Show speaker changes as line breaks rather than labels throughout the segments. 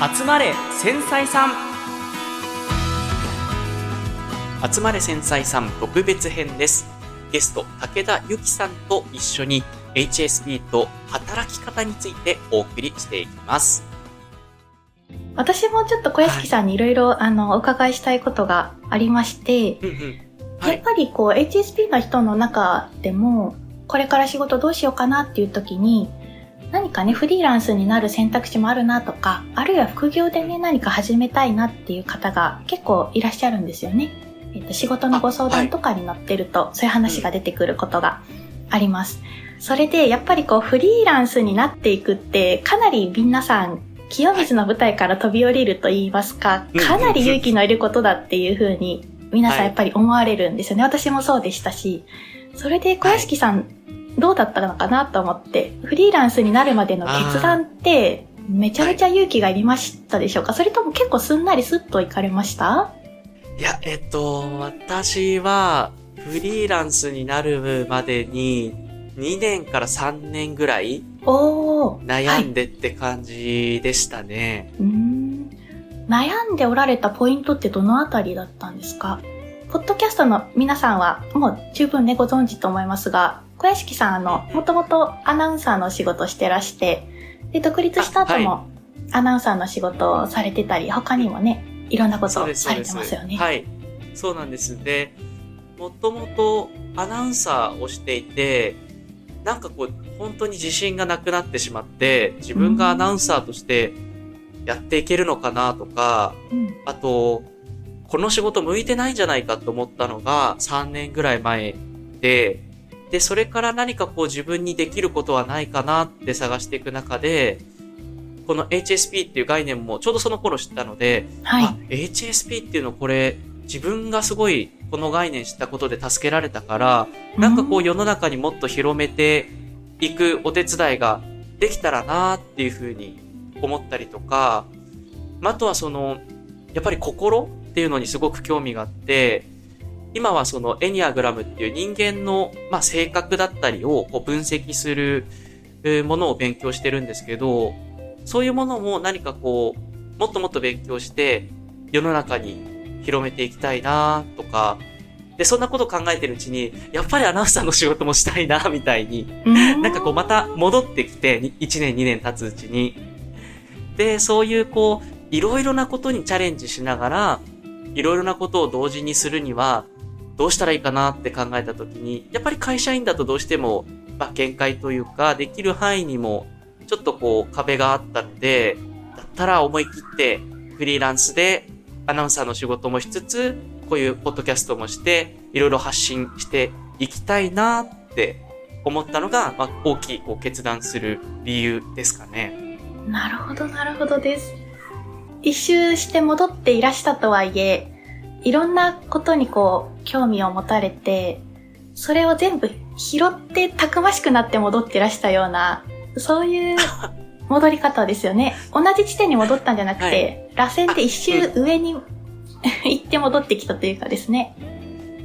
集まれ繊細さん。集まれ繊細さん特別編です。ゲスト武田由紀さんと一緒に HSP と働き方についてお送りしていきます。
私もちょっと小屋敷さんにいろい。ろあのお伺いしたいことがありまして、
うんうん。
やっぱりこう HSP の人の中でもこれから仕事どうしようかなっていう時に何かねフリーランスになる選択肢もあるなとかあるいは副業でね何か始めたいなっていう方が結構いらっしゃるんですよね。えっと、仕事のご相談とかに乗ってると、そういう話が出てくることがあります。それでやっぱりこうフリーランスになっていくってかなり皆さん清水の舞台から飛び降りると言いますか、
うん
かなり勇気のいることだっていうふうに皆さ
はい
んやっぱり思われるんですよね。私もそうでしたし。それで小屋敷さん、どうだったのかなと思って、フリーランスになるまでの決断って、めちゃめちゃ勇気がいりましたでしょうか、それとも結構すんなりスッと行かれました？
いや、えっと、私は、フリーランスになるまでに、2年から3年ぐらい。悩んでって感じでしたね。
うーん。悩んでおられたポイントってどのあたりだったんですか？ポッドキャストの皆さんはもう十分ねご存知と思いますが、小屋敷さんあの、もともとアナウンサーの仕事をしてらして、で、独立した後
あ
もアナウンサーの仕事をされてたり、他にもね、いろんなことをされ。てますよね。
はい。そうなんです。で、もともとアナウンサーをしていて、なんかこう、本当に自信がなくなってしまって、自分がアナウンサーとしてやっていけるのかなとか、
うん
あと、この仕事向いてないんじゃないかと思ったのが3年ぐらい前で、で、それから何かこう自分にできることはないかなって探していく中で、この HSP っていう概念もちょうどその頃知ったので、
はい
あ、。HSP っていうのこれ、自分がすごいこの概念知ったことで助けられたから、なんかこう世の中にもっと広めていくお手伝いができたらなっていうふうに思ったりとか、まああとはその、やっぱり心っていうのにすごく興味があって、今はそのエニアグラムっていう人間の、まあ、性格だったりをこう分析するえーものを勉強してるんですけど、そういうものも何かこう、もっともっと勉強して世の中に広めていきたいなとか、で、そんなこと考えてるうちに、やっぱりアナウンサーの仕事もしたいな みたいに
な
なんかこうまた戻ってきて、に1年2年経つうちに。で、そういうこう、いろいろなことにチャレンジしながら、いろいろなことを同時にするには、どうしたらいいかなって考えたときに、やっぱり会社員だとどうしても、まあ、限界というか、できる範囲にも、ちょっとこう、壁があったので、だったら思い切って、フリーランスで、アナウンサーの仕事もしつつ、こういうポッドキャストもして、いろいろ発信していきたいなって思ったのが、まあ、大きいこう決断する理由ですかね。
なるほど、なるほどです。一周して戻っていらしたとはいえ、いろんなことにこう、興味を持たれて、それを全部拾ってたくましくなって戻ってらしたような、そういう戻り方ですよね。同じ地点に戻ったんじゃなくて、螺旋で一周上に 行って戻ってきたというかですね。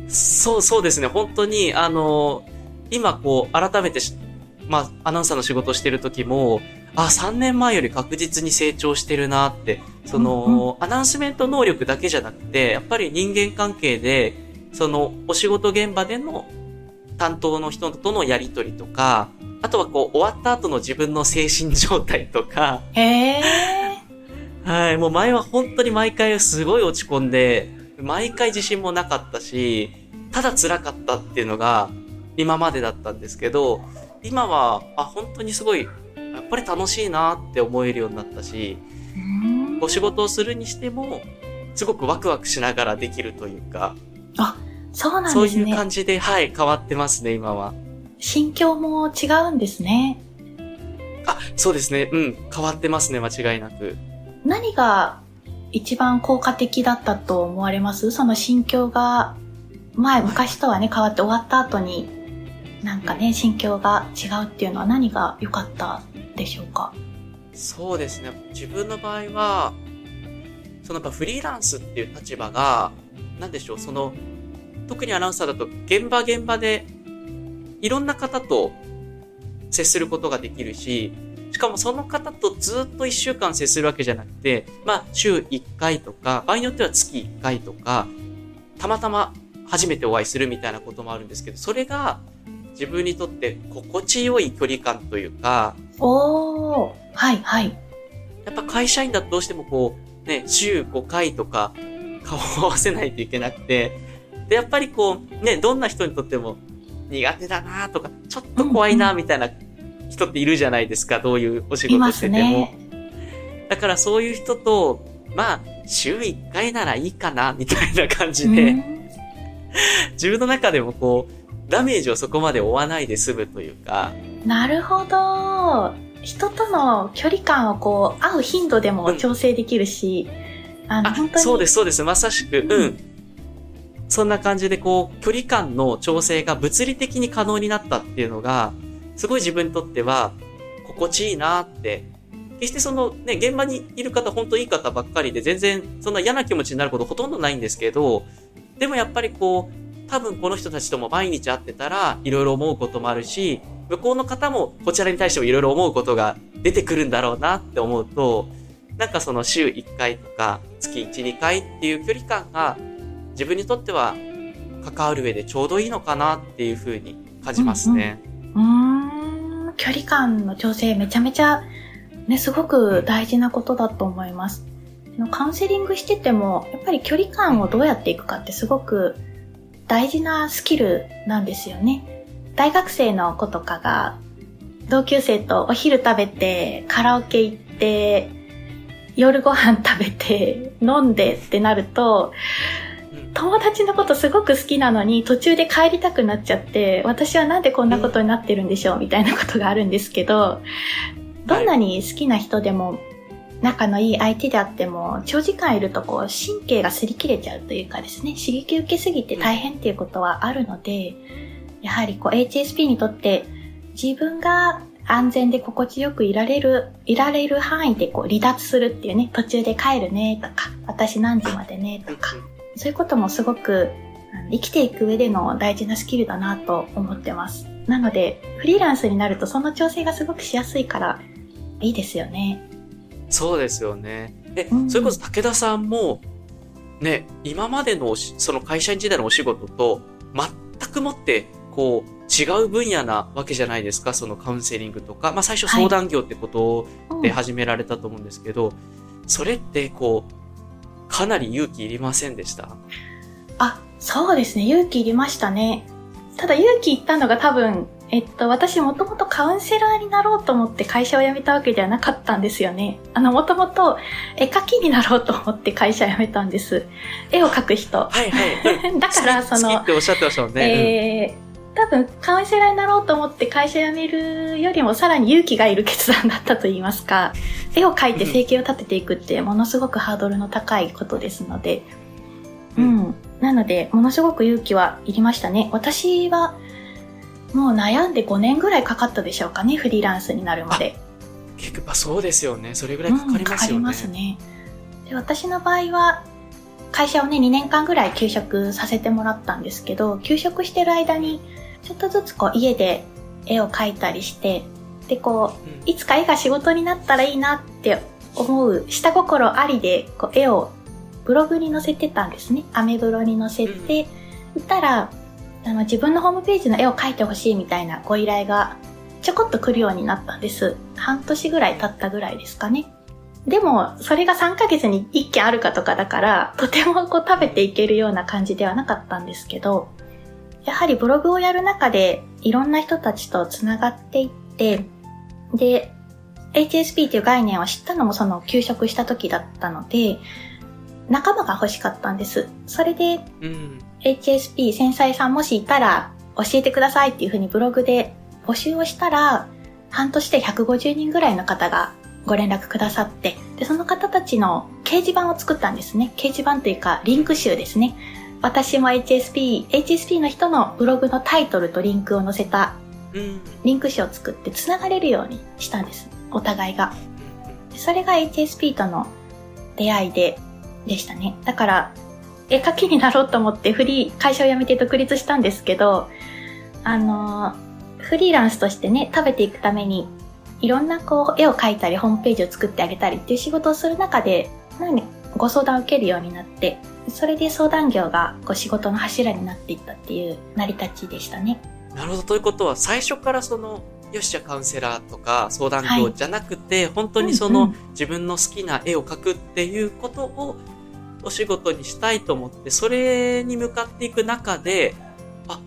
そう、そうですね。本当に、あの、今こう、改めてし、まあ、アナウンサーの仕事をしてる時も、あ、3年前より確実に成長してるなって、その、アナウンスメント能力だけじゃなくて、やっぱり人間関係で、その、お仕事現場での担当の人とのやりとりとか、あとはこう、終わった後の自分の精神状態とか、
へえ。
はい、もう前は本当に毎回すごい落ち込んで、毎回自信もなかったし、ただ辛かったっていうのが今までだったんですけど、今は、あ、本当にすごい、やっぱり楽しいなって思えるようになったし、
うん
お仕事をするにしても、すごくワクワクしながらできるというか、
そうなん
そういう
ですね。
感じで、はい、変わってますね、今は。
心境も違うんですね。
あ、そうですね、うん、変わってますね、間違いなく。
何が一番効果的だったと思われます？その心境が、前、昔とはね、変わって終わった後に、なんかね、心境が違うっていうのは何が良かった？でしょうか？
そうですね。自分の場合は、そのやっぱフリーランスっていう立場が、なんでしょう、その、特にアナウンサーだと現場現場でいろんな方と接することができるし、しかもその方とずっと1週間接するわけじゃなくて、まあ、週1回とか、場合によっては月1回とか、たまたま初めてお会いするみたいなこともあるんですけど、それが自分にとって心地よい距離感というか、
おー、はいはい。
やっぱ会社員だとどうしてもこう、ね、週5回とか顔を合わせないといけなくて、で、やっぱりこう、ね、どんな人にとっても苦手だなとか、ちょっと怖いなみたいな人っているじゃないですか、どういうお仕事してても。
ね、
だからそういう人と、まあ、週1回ならいいかな、みたいな感じで、自分の中でもこう、ダメージをそこまで負わないで済むというか。
なるほど。人との距離感をこう、会う頻度でも調整できるし、
うん、あの、本当に。そうです、そうです。まさしく、うん。そんな感じでこう、距離感の調整が物理的に可能になったっていうのが、すごい自分にとっては、心地いいなって。決してそのね、現場にいる方、本当いい方ばっかりで、全然そんな嫌な気持ちになることほとんどないんですけど、でもやっぱりこう、多分この人たちとも毎日会ってたら、いろいろ思うこともあるし、向こうの方もこちらに対してもいろいろ思うことが出てくるんだろうなって思うと、なんかその週1回とか月1、2回っていう距離感が自分にとっては関わる上でちょうどいいのかなっていうふうに感じますね。
うん、うん、距離感の調整めちゃめちゃね、すごく大事なことだと思います。カウンセリングしてても、やっぱり距離感をどうやっていくかってすごく大事なスキルなんですよね。大学生の子とかが同級生とお昼食べて、カラオケ行って、夜ご飯食べて、飲んでってなると、友達のことすごく好きなのに途中で帰りたくなっちゃって私はなんでこんなことになってるんでしょうみたいなことがあるんですけどどんなに好きな人でも仲のいい相手であっても長時間いるとこう神経が擦り切れちゃうというかですね刺激受けすぎて大変っていうことはあるのでやはりこう HSP にとって自分が安全で心地よくいられる、いられる範囲でこう離脱するっていうね、途中で帰るねとか、私何時までねとか、そういうこともすごく生きていく上での大事なスキルだなと思ってます。なので、フリーランスになるとその調整がすごくしやすいからいいですよね。
そうですよね。え、うん、それこそ武田さんも、ね、今までのその会社員時代のお仕事と全くもって、こう、違う分野なわけじゃないですか、そのカウンセリングとか。まあ最初相談業ってことで始められたと思うんですけど、はいうん、それってこう、かなり勇気いりませんでした？
あ、そうですね。勇気いりましたね。ただ勇気いったのが多分、えっと、私もともとカウンセラーになろうと思って会社を辞めたわけではなかったんですよね。あの、もともと絵描きになろうと思って会社辞めたんです。絵を描く人。
はいはい。
だからその、
好きっておっしゃってましたもん
ね。えー多分カウンセラーになろうと思って会社辞めるよりもさらに勇気がいる決断だったと言いますか、絵を描いて生計を立てていくってものすごくハードルの高いことですので、うん、うん。なので、ものすごく勇気はいりましたね。私は、もう悩んで5年ぐらいかかったでしょうかね、フリーランスになるまで。
結構、そうですよね。それぐらいかかりますよね。うん、かかりますね。
で私の場合は、会社をね、2年間ぐらい休職させてもらったんですけど、休職してる間に、ちょっとずつこう家で絵を描いたりして、でこう、いつか絵が仕事になったらいいなって思う下心ありでこう絵をブログに載せてたんですね。アメブロに載せて、いたら、あの自分のホームページの絵を描いてほしいみたいなご依頼がちょこっと来るようになったんです。半年ぐらい経ったぐらいですかね。でも、それが3ヶ月に1件あるかとかだから、とてもこう食べていけるような感じではなかったんですけど、やはりブログをやる中でいろんな人たちと繋がっていって、で、HSP という概念を知ったのもその休職した時だったので、仲間が欲しかったんです。それで、うん、HSP 繊細さんもしいたら教えてくださいっていうふうにブログで募集をしたら、半年で150人ぐらいの方がご連絡くださって、で、その方たちの掲示板を作ったんですね。掲示板というか、リンク集ですね。私も HSP、HSP の人のブログのタイトルとリンクを載せた、リンク紙を作って繋がれるようにしたんです。お互いが。それが HSP との出会いで、でしたね。だから、絵描きになろうと思ってフリー、会社を辞めて独立したんですけど、あの、フリーランスとしてね、食べていくために、いろんなこう、絵を描いたり、ホームページを作ってあげたりっていう仕事をする中で、何ご相談を受けるようになって、それで相談業がこう仕事の柱になっていったっていう成り立ちでしたね。
なるほど。ということは、最初からその、よしじゃカウンセラーとか相談業じゃなくて、はい、本当にその、うんうん、自分の好きな絵を描くっていうことをお仕事にしたいと思って、それに向かっていく中で、あ、こ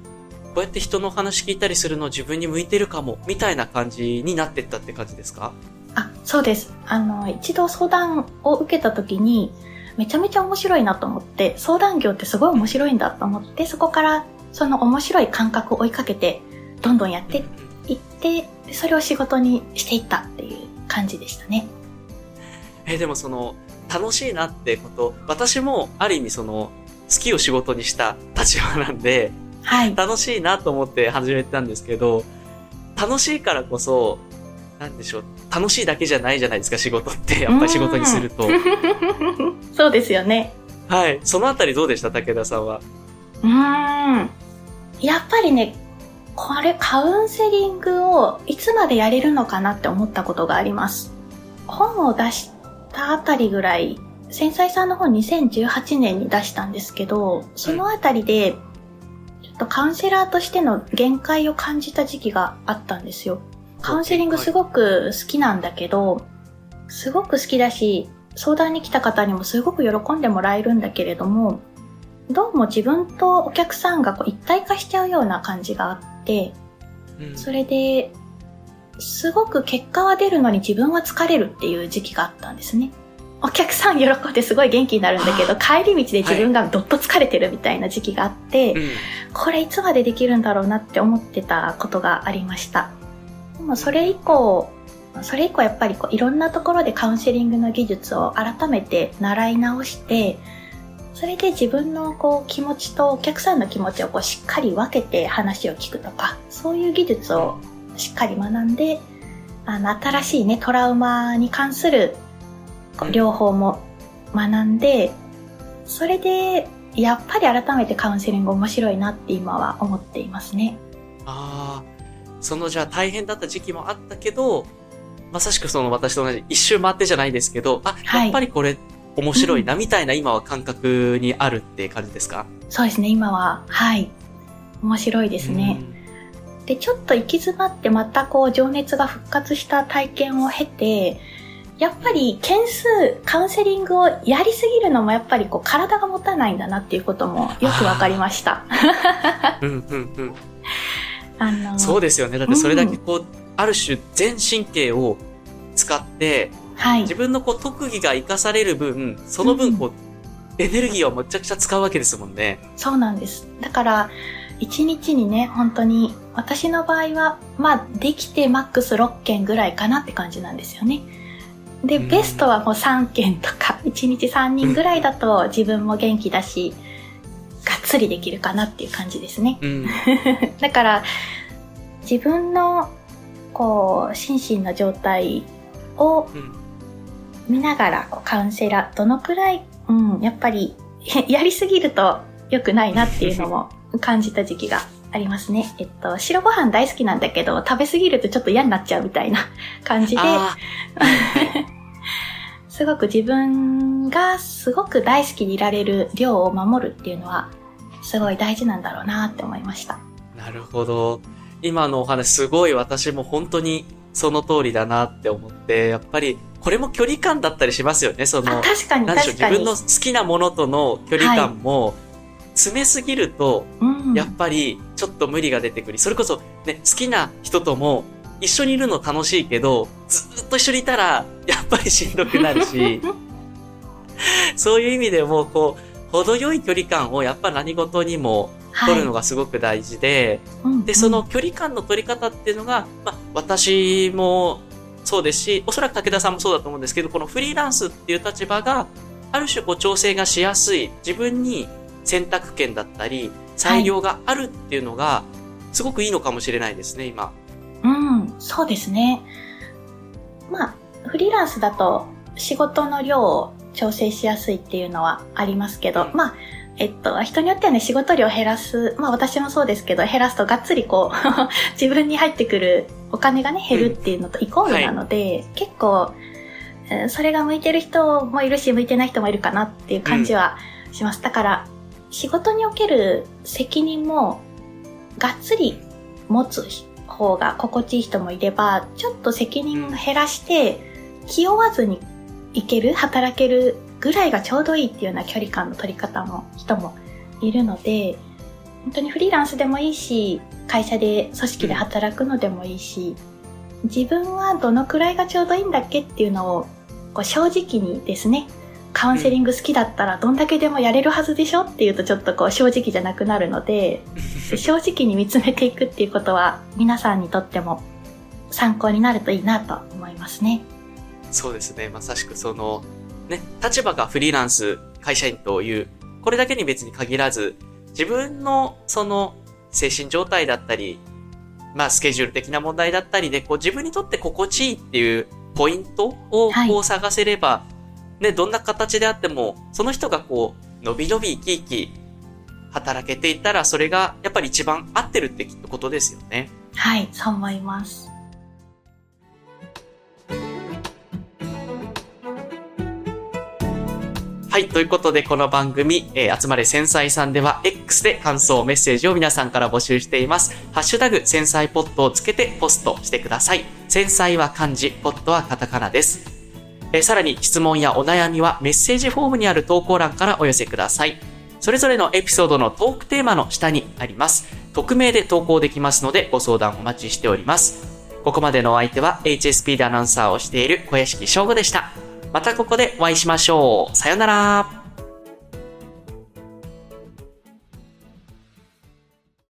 うやって人の話聞いたりするの自分に向いてるかも、みたいな感じになってったって感じですか？
あ、そうです。あの、一度相談を受けた時に、めちゃめちゃ面白いなと思って、相談業ってすごい面白いんだと思って、そこからその面白い感覚を追いかけて、どんどんやっていって、それを仕事にしていったっていう感じでしたね。
え、でもその、楽しいなってこと、私もある意味その、好きを仕事にした立場なんで、はい。楽しいなと思って始めたんですけど、楽しいからこそ、なんでしょう、楽しいだけじゃないじゃないですか、仕事って。やっぱり仕事にすると。
そうですよね。
はい。そのあたりどうでした武田さんは？
うん。やっぱりね、これカウンセリングをいつまでやれるのかなって思ったことがあります。本を出したあたりぐらい、繊細さんの本2018年に出したんですけど、そのあたりで、ちょっとカウンセラーとしての限界を感じた時期があったんですよ。カウンセリングすごく好きなんだけど、すごく好きだし、相談に来た方にもすごく喜んでもらえるんだけれども、どうも自分とお客さんがこう一体化しちゃうような感じがあって、うん、それで、すごく結果は出るのに自分は疲れるっていう時期があったんですね。お客さん喜んですごい元気になるんだけど、帰り道で自分がどっと疲れてるみたいな時期があって、はいこれいつまでできるんだろうなって思ってたことがありました。でもそれ以降、それ以降やっぱりこういろんなところでカウンセリングの技術を改めて習い直して、それで自分のこう気持ちとお客さんの気持ちをこうしっかり分けて話を聞くとか、そういう技術をしっかり学んで、あの、新しいね、トラウマに関する両方も学んで、それで、やっぱり改めてカウンセリング面白いなって今は思っていますね。
ああ、そのじゃあ大変だった時期もあったけど、まさしくその私と同じ一周回ってじゃないですけど、あ、やっぱりこれ面白いな、みたいな今は感覚にあるって感じですか、
そうですね、今は。はい。面白いですね。で、ちょっと行き詰まってまたこう情熱が復活した体験を経て、やっぱり件数、カウンセリングをやりすぎるのもやっぱりこう体が持たないんだなっていうこともよくわかりました。
うんうんうん。あのそうですよね。だってそれだけこう、うん、ある種全神経を使ってはい、自分のこう特技が活かされる分、その分こう、うん、エネルギーをむちゃくちゃ使うわけですもんね。
そうなんです。だから、一日にね、本当に、私の場合は、まあ、できてマックス6件ぐらいかなって感じなんですよね。で、ベストはもう3件とか、1日3人ぐらいだと自分も元気だし、がっつりできるかなっていう感じですね。うん、だから、自分の、こう、心身の状態を見ながらこうカウンセラー、どのくらい、うん、やっぱり やりすぎると良くないなっていうのも感じた時期がありますね。えっと、白ご飯大好きなんだけど、食べすぎるとちょっと嫌になっちゃうみたいな 感じで、すごく自分がすごく大好きでいられる量を守るっていうのは、すごい大事なんだろうなって思いました。
なるほど。今のお話すごい私も本当にその通りだなって思って、やっぱりこれも距離感だったりしますよね。その、
確かに確かに
自分の好きなものとの距離感も、詰めすぎると、やっぱりちょっと無理が出てくる。それこそね、好きな人とも一緒にいるの楽しいけど、ずっと一緒にいたら、やっぱりしんどくなるし、そういう意味でも、こう、程よい距離感をやっぱ何事にも取るのがすごく大事で、はい、で、その距離感の取り方っていうのが、まあ、私もそうですし、おそらく武田さんもそうだと思うんですけど、このフリーランスっていう立場が、ある種こう調整がしやすい、自分に選択権だったり、裁量があるっていうのが、すごくいいのかもしれないですね、今。
うん、そうですね。まあ、フリーランスだと仕事の量を調整しやすいっていうのはありますけど、まあ、えっと、人によってはね、仕事量減らす、まあ私もそうですけど、減らすとがっつりこう 自分に入ってくるお金がね、減るっていうのとイコールなので、うん、結構、それが向いてる人もいるし、向いてない人もいるかなっていう感じはします。うん、だから、仕事における責任も、がっつり持つ方が心地いい人もいれば、ちょっと責任を減らして、気負わずにいける、働けるぐらいがちょうどいいっていうような距離感の取り方の人もいるので、本当にフリーランスでもいいし、会社で組織で働くのでもいいし、自分はどのくらいがちょうどいいんだっけっていうのをこう正直にですね、カウンセリング好きだったらどんだけでもやれるはずでしょっていうとちょっとこう正直じゃなくなるので、正直に見つめていくっていうことは皆さんにとっても参考になるといいなと思いますね。
そうですね。まさしくその、ね、立場がフリーランス、会社員という、これだけに別に限らず、自分のその精神状態だったり、まあスケジュール的な問題だったりで、こう自分にとって心地いいっていうポイントをこう探せれば、はい、ね、どんな形であっても、その人がこう、伸び伸び生き生き働けていたら、それがやっぱり一番合ってるってことですよね。
はい、そう思います。
はい。ということで、この番組、えー、集まれ繊細さんでは、X で感想、メッセージを皆さんから募集しています。ハッシュタグ、繊細ポットをつけてポストしてください。繊細は漢字、ポットはカタカナです。え、さらに、質問やお悩みはメッセージフォームにある投稿欄からお寄せください。それぞれのエピソードのトークテーマの下にあります。匿名で投稿できますので、ご相談お待ちしております。ここまでのお相手は HSP でアナウンサーをしている小屋敷翔吾でした。またここでお会いしましょう。さよなら。